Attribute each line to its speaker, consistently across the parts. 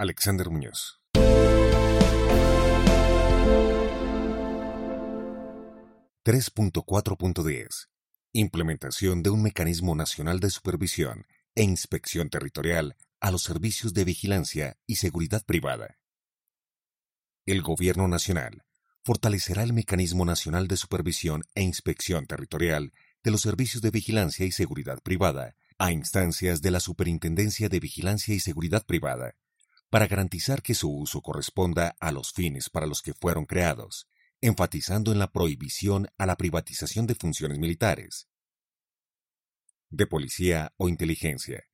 Speaker 1: Alexander Muñoz. ...3.4.10... Implementación de un mecanismo nacional de supervisión e inspección territorial a los servicios de vigilancia y seguridad privada. El Gobierno Nacional fortalecerá el mecanismo nacional de supervisión e inspección territorial de los servicios de vigilancia y seguridad privada a instancias de la Superintendencia de Vigilancia y Seguridad Privada, para garantizar que su uso corresponda a los fines para los que fueron creados, enfatizando en la prohibición a la privatización de funciones militares, de policía o inteligencia.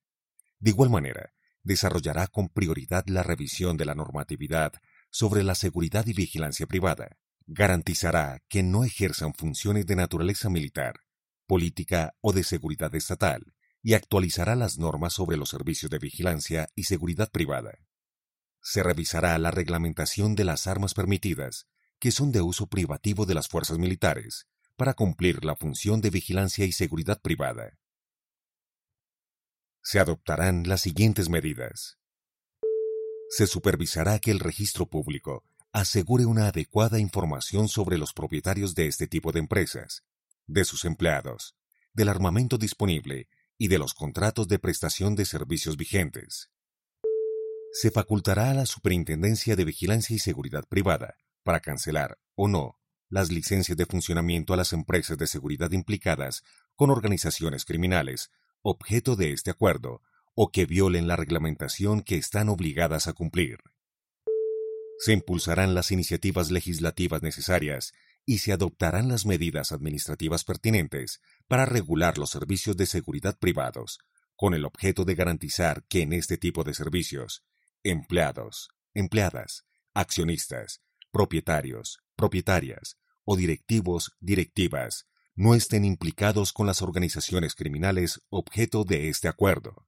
Speaker 1: De igual manera, desarrollará con prioridad la revisión de la normatividad sobre la seguridad y vigilancia privada. Garantizará que no ejerzan funciones de naturaleza militar, política o de seguridad estatal y actualizará las normas sobre los servicios de vigilancia y seguridad privada. Se revisará la reglamentación de las armas permitidas, que son de uso privativo de las fuerzas militares, para cumplir la función de vigilancia y seguridad privada. Se adoptarán las siguientes medidas. Se supervisará que el registro público asegure una adecuada información sobre los propietarios de este tipo de empresas, de sus empleados, del armamento disponible y de los contratos de prestación de servicios vigentes. Se facultará a la Superintendencia de Vigilancia y Seguridad Privada para cancelar o no las licencias de funcionamiento a las empresas de seguridad implicadas con organizaciones criminales, objeto de este acuerdo, o que violen la reglamentación que están obligadas a cumplir. Se impulsarán las iniciativas legislativas necesarias y se adoptarán las medidas administrativas pertinentes para regular los servicios de seguridad privados, con el objeto de garantizar que en este tipo de servicios, empleados, empleadas, accionistas, propietarios, propietarias o directivos, directivas, no estén implicados con las organizaciones criminales objeto de este acuerdo.